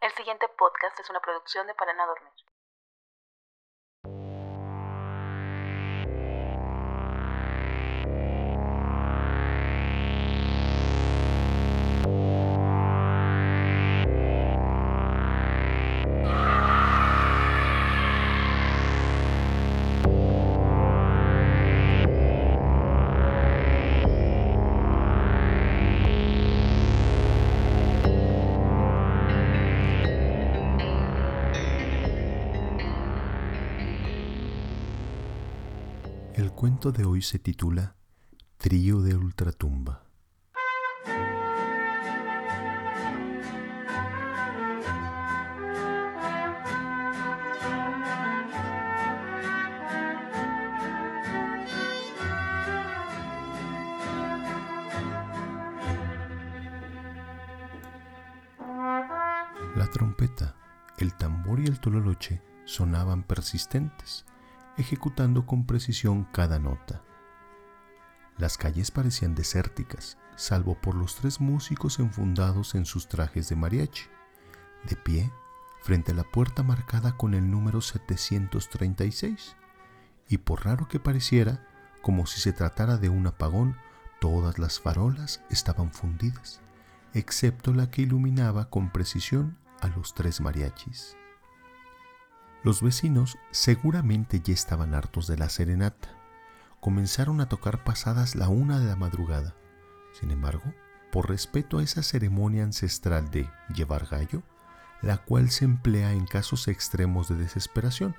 El siguiente podcast es una producción de Para no dormir. Cuento de hoy se titula Trío de Ultratumba. La trompeta, el tambor y el tololoche sonaban persistentes ejecutando con precisión cada nota. Las calles parecían desérticas, salvo por los tres músicos enfundados en sus trajes de mariachi, de pie frente a la puerta marcada con el número 736, y por raro que pareciera, como si se tratara de un apagón, todas las farolas estaban fundidas, excepto la que iluminaba con precisión a los tres mariachis. Los vecinos seguramente ya estaban hartos de la serenata. Comenzaron a tocar pasadas la una de la madrugada. Sin embargo, por respeto a esa ceremonia ancestral de llevar gallo, la cual se emplea en casos extremos de desesperación,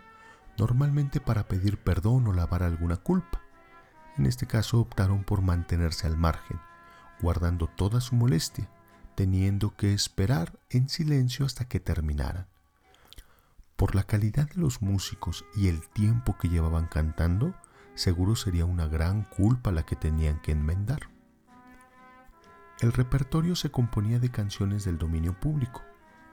normalmente para pedir perdón o lavar alguna culpa. En este caso optaron por mantenerse al margen, guardando toda su molestia, teniendo que esperar en silencio hasta que terminaran. Por la calidad de los músicos y el tiempo que llevaban cantando, seguro sería una gran culpa la que tenían que enmendar. El repertorio se componía de canciones del dominio público.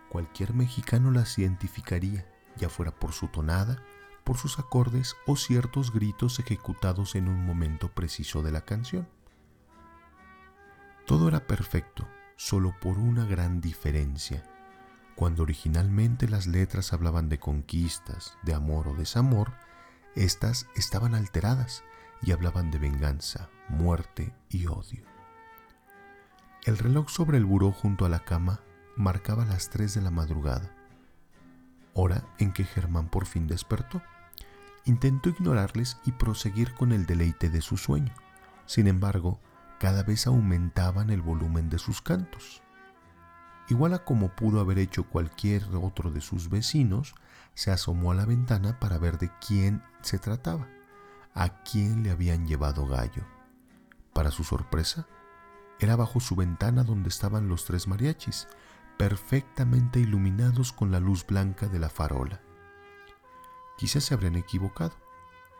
Cualquier mexicano las identificaría, ya fuera por su tonada, por sus acordes o ciertos gritos ejecutados en un momento preciso de la canción. Todo era perfecto, solo por una gran diferencia cuando originalmente las letras hablaban de conquistas, de amor o desamor, éstas estaban alteradas y hablaban de venganza, muerte y odio. El reloj sobre el buró junto a la cama marcaba las tres de la madrugada, hora en que Germán por fin despertó. Intentó ignorarles y proseguir con el deleite de su sueño. Sin embargo, cada vez aumentaban el volumen de sus cantos igual a como pudo haber hecho cualquier otro de sus vecinos, se asomó a la ventana para ver de quién se trataba, a quién le habían llevado gallo. Para su sorpresa, era bajo su ventana donde estaban los tres mariachis, perfectamente iluminados con la luz blanca de la farola. Quizás se habrían equivocado.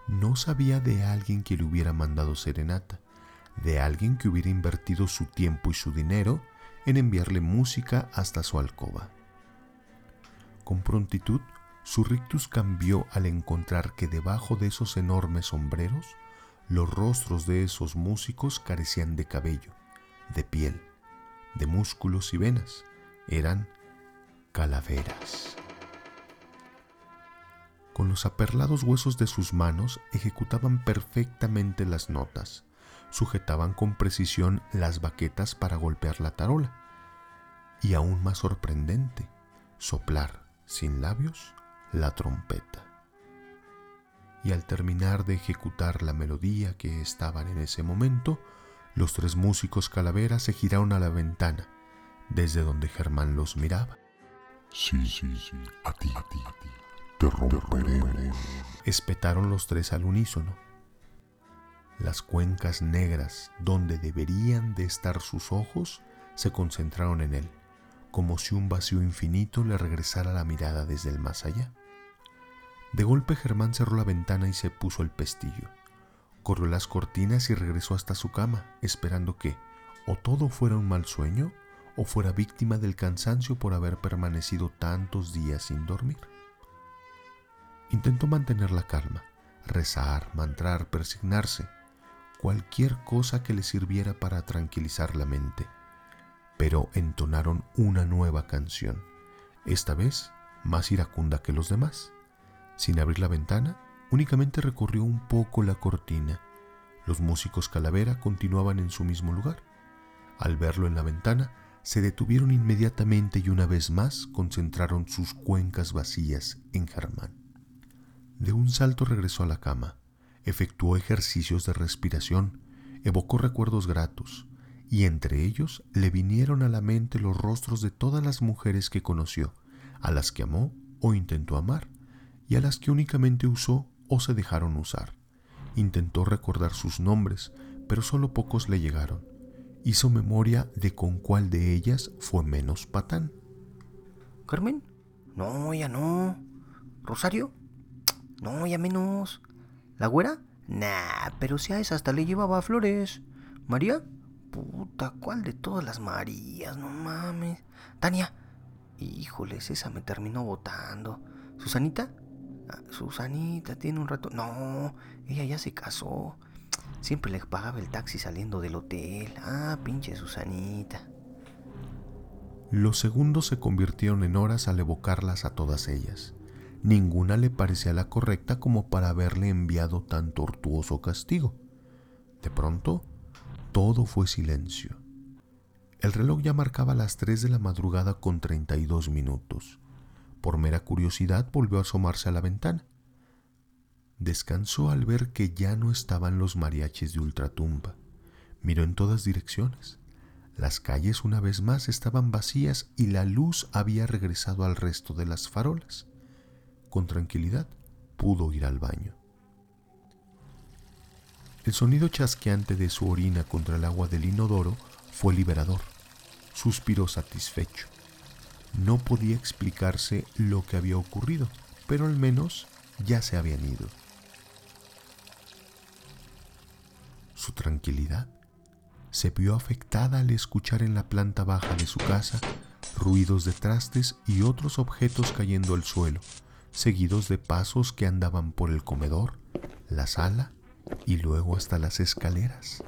No sabía de alguien que le hubiera mandado serenata, de alguien que hubiera invertido su tiempo y su dinero en enviarle música hasta su alcoba. Con prontitud, su rictus cambió al encontrar que debajo de esos enormes sombreros, los rostros de esos músicos carecían de cabello, de piel, de músculos y venas. Eran calaveras. Con los aperlados huesos de sus manos ejecutaban perfectamente las notas, sujetaban con precisión las baquetas para golpear la tarola. Y aún más sorprendente, soplar sin labios la trompeta. Y al terminar de ejecutar la melodía que estaban en ese momento, los tres músicos calaveras se giraron a la ventana, desde donde Germán los miraba. Sí, sí, sí, a ti, a ti, a ti. Te romperemos. Espetaron los tres al unísono las cuencas negras donde deberían de estar sus ojos se concentraron en él, como si un vacío infinito le regresara la mirada desde el más allá. De golpe Germán cerró la ventana y se puso el pestillo. Corrió las cortinas y regresó hasta su cama, esperando que o todo fuera un mal sueño o fuera víctima del cansancio por haber permanecido tantos días sin dormir. Intentó mantener la calma, rezar, mantrar, persignarse, cualquier cosa que le sirviera para tranquilizar la mente. Pero entonaron una nueva canción, esta vez más iracunda que los demás. Sin abrir la ventana, únicamente recorrió un poco la cortina. Los músicos calavera continuaban en su mismo lugar. Al verlo en la ventana, se detuvieron inmediatamente y una vez más concentraron sus cuencas vacías en Germán. De un salto regresó a la cama, efectuó ejercicios de respiración, evocó recuerdos gratos, y entre ellos le vinieron a la mente los rostros de todas las mujeres que conoció, a las que amó o intentó amar, y a las que únicamente usó o se dejaron usar. Intentó recordar sus nombres, pero solo pocos le llegaron. Hizo memoria de con cuál de ellas fue menos patán. ¿Carmen? No, ya no. ¿Rosario? No, ya menos. ¿La güera? Nah, pero si a esa hasta le llevaba flores. ¿María? Puta, ¿cuál de todas las Marías? No mames. Tania. Híjoles, esa me terminó votando. ¿Susanita? Ah, Susanita tiene un rato. No, ella ya se casó. Siempre le pagaba el taxi saliendo del hotel. Ah, pinche Susanita. Los segundos se convirtieron en horas al evocarlas a todas ellas. Ninguna le parecía la correcta como para haberle enviado tan tortuoso castigo. De pronto, todo fue silencio. El reloj ya marcaba las 3 de la madrugada con 32 minutos. Por mera curiosidad volvió a asomarse a la ventana. Descansó al ver que ya no estaban los mariachis de ultratumba. Miró en todas direcciones. Las calles una vez más estaban vacías y la luz había regresado al resto de las farolas. Con tranquilidad pudo ir al baño. El sonido chasqueante de su orina contra el agua del inodoro fue liberador. Suspiró satisfecho. No podía explicarse lo que había ocurrido, pero al menos ya se habían ido. Su tranquilidad se vio afectada al escuchar en la planta baja de su casa ruidos de trastes y otros objetos cayendo al suelo, seguidos de pasos que andaban por el comedor, la sala y luego hasta las escaleras.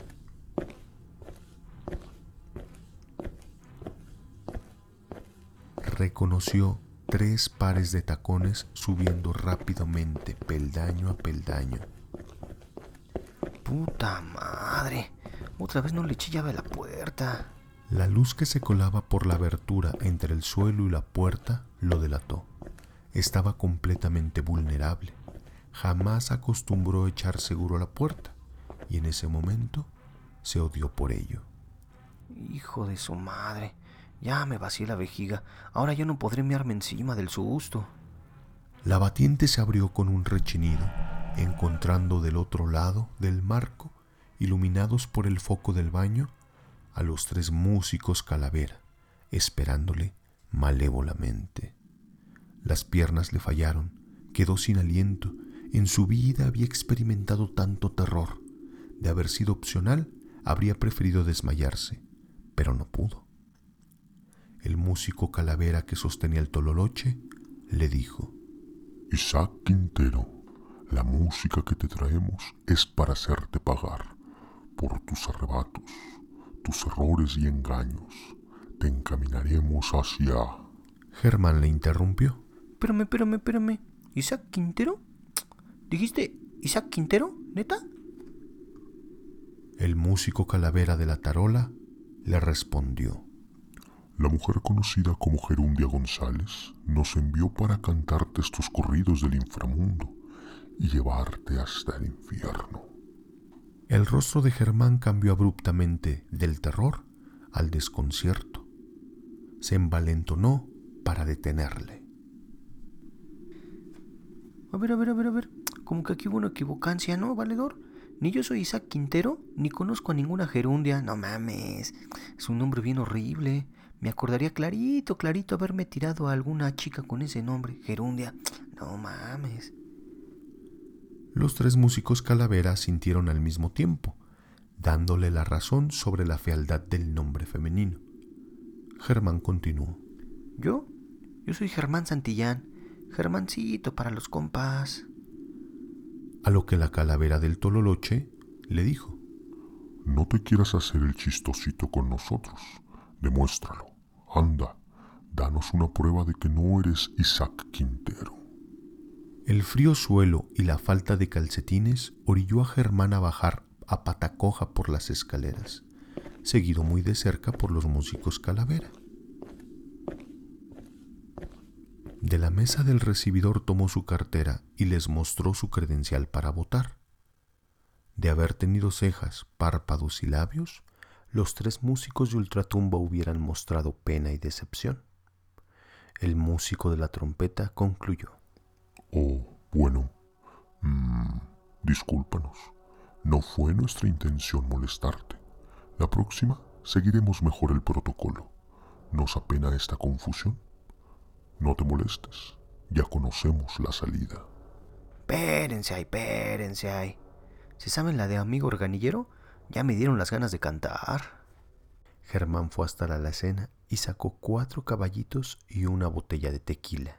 Reconoció tres pares de tacones subiendo rápidamente peldaño a peldaño. Puta madre. Otra vez no le eché llave a la puerta. La luz que se colaba por la abertura entre el suelo y la puerta lo delató. Estaba completamente vulnerable. Jamás acostumbró a echar seguro a la puerta y en ese momento se odió por ello. Hijo de su madre. Ya me vacié la vejiga. Ahora ya no podré mearme encima del susto. La batiente se abrió con un rechinido, encontrando del otro lado del marco, iluminados por el foco del baño, a los tres músicos calavera, esperándole malévolamente. Las piernas le fallaron, quedó sin aliento. En su vida había experimentado tanto terror. De haber sido opcional, habría preferido desmayarse, pero no pudo. El músico calavera que sostenía el tololoche le dijo, Isaac Quintero, la música que te traemos es para hacerte pagar por tus arrebatos, tus errores y engaños. Te encaminaremos hacia... Germán le interrumpió. Espérame, espérame, espérame. ¿Isaac Quintero? ¿Dijiste Isaac Quintero? ¿Neta? El músico calavera de la tarola le respondió. La mujer conocida como Gerundia González nos envió para cantarte estos corridos del inframundo y llevarte hasta el infierno. El rostro de Germán cambió abruptamente del terror al desconcierto. Se envalentonó para detenerle. A ver, a ver, a ver, a ver. Como que aquí hubo una equivocancia, ¿no, valedor? Ni yo soy Isaac Quintero, ni conozco a ninguna gerundia. No mames. Es un nombre bien horrible. Me acordaría clarito, clarito haberme tirado a alguna chica con ese nombre, gerundia. No mames. Los tres músicos calaveras sintieron al mismo tiempo, dándole la razón sobre la fealdad del nombre femenino. Germán continuó. ¿Yo? Yo soy Germán Santillán. Germancito para los compas. A lo que la calavera del Tololoche le dijo. No te quieras hacer el chistosito con nosotros. Demuéstralo. Anda, Danos una prueba de que no eres Isaac Quintero. El frío suelo y la falta de calcetines orilló a Germán a bajar a patacoja por las escaleras, seguido muy de cerca por los músicos Calavera. De la mesa del recibidor tomó su cartera y les mostró su credencial para votar. De haber tenido cejas, párpados y labios, los tres músicos de ultratumba hubieran mostrado pena y decepción. El músico de la trompeta concluyó. Oh, bueno. Mm, discúlpanos. No fue nuestra intención molestarte. La próxima seguiremos mejor el protocolo. ¿Nos apena esta confusión? No te molestes. Ya conocemos la salida. Espérense ahí, espérense ahí. Si saben la de amigo organillero, ya me dieron las ganas de cantar. Germán fue hasta la alacena y sacó cuatro caballitos y una botella de tequila.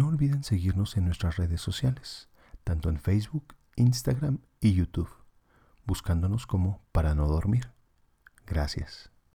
No olviden seguirnos en nuestras redes sociales, tanto en Facebook, Instagram y YouTube, buscándonos como para no dormir. Gracias.